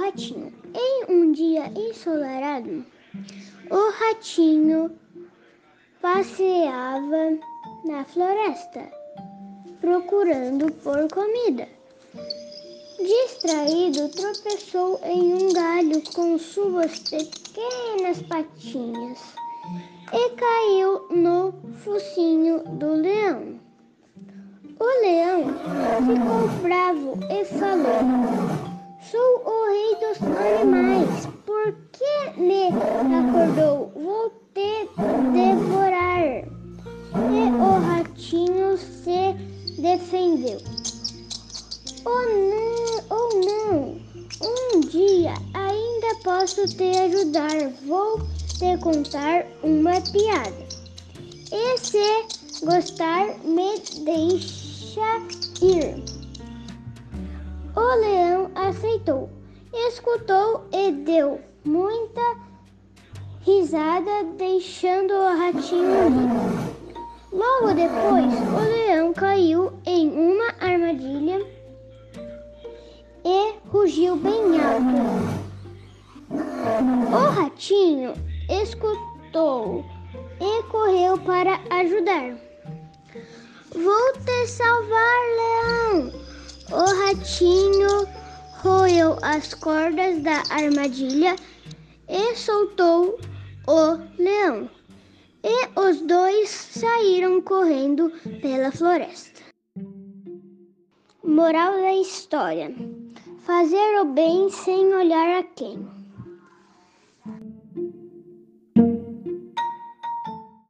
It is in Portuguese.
ratinho. Em um dia ensolarado, o ratinho passeava na floresta procurando por comida. Distraído, tropeçou em um galho com suas pequenas patinhas e caiu no focinho do leão. O leão ficou bravo e falou: Sou o rei dos animais. Por que me acordou? Vou te devorar. E o ratinho se defendeu. Oh não, oh não. Um dia ainda posso te ajudar. Vou te contar uma piada. E se gostar, me deixa ir. Aceitou, escutou e deu muita risada, deixando o ratinho ir. Logo depois, o leão caiu em uma armadilha e rugiu bem alto. O ratinho escutou e correu para ajudar. Vou te salvar, leão! O ratinho roeu as cordas da armadilha e soltou o leão. E os dois saíram correndo pela floresta. Moral da história: Fazer o bem sem olhar a quem.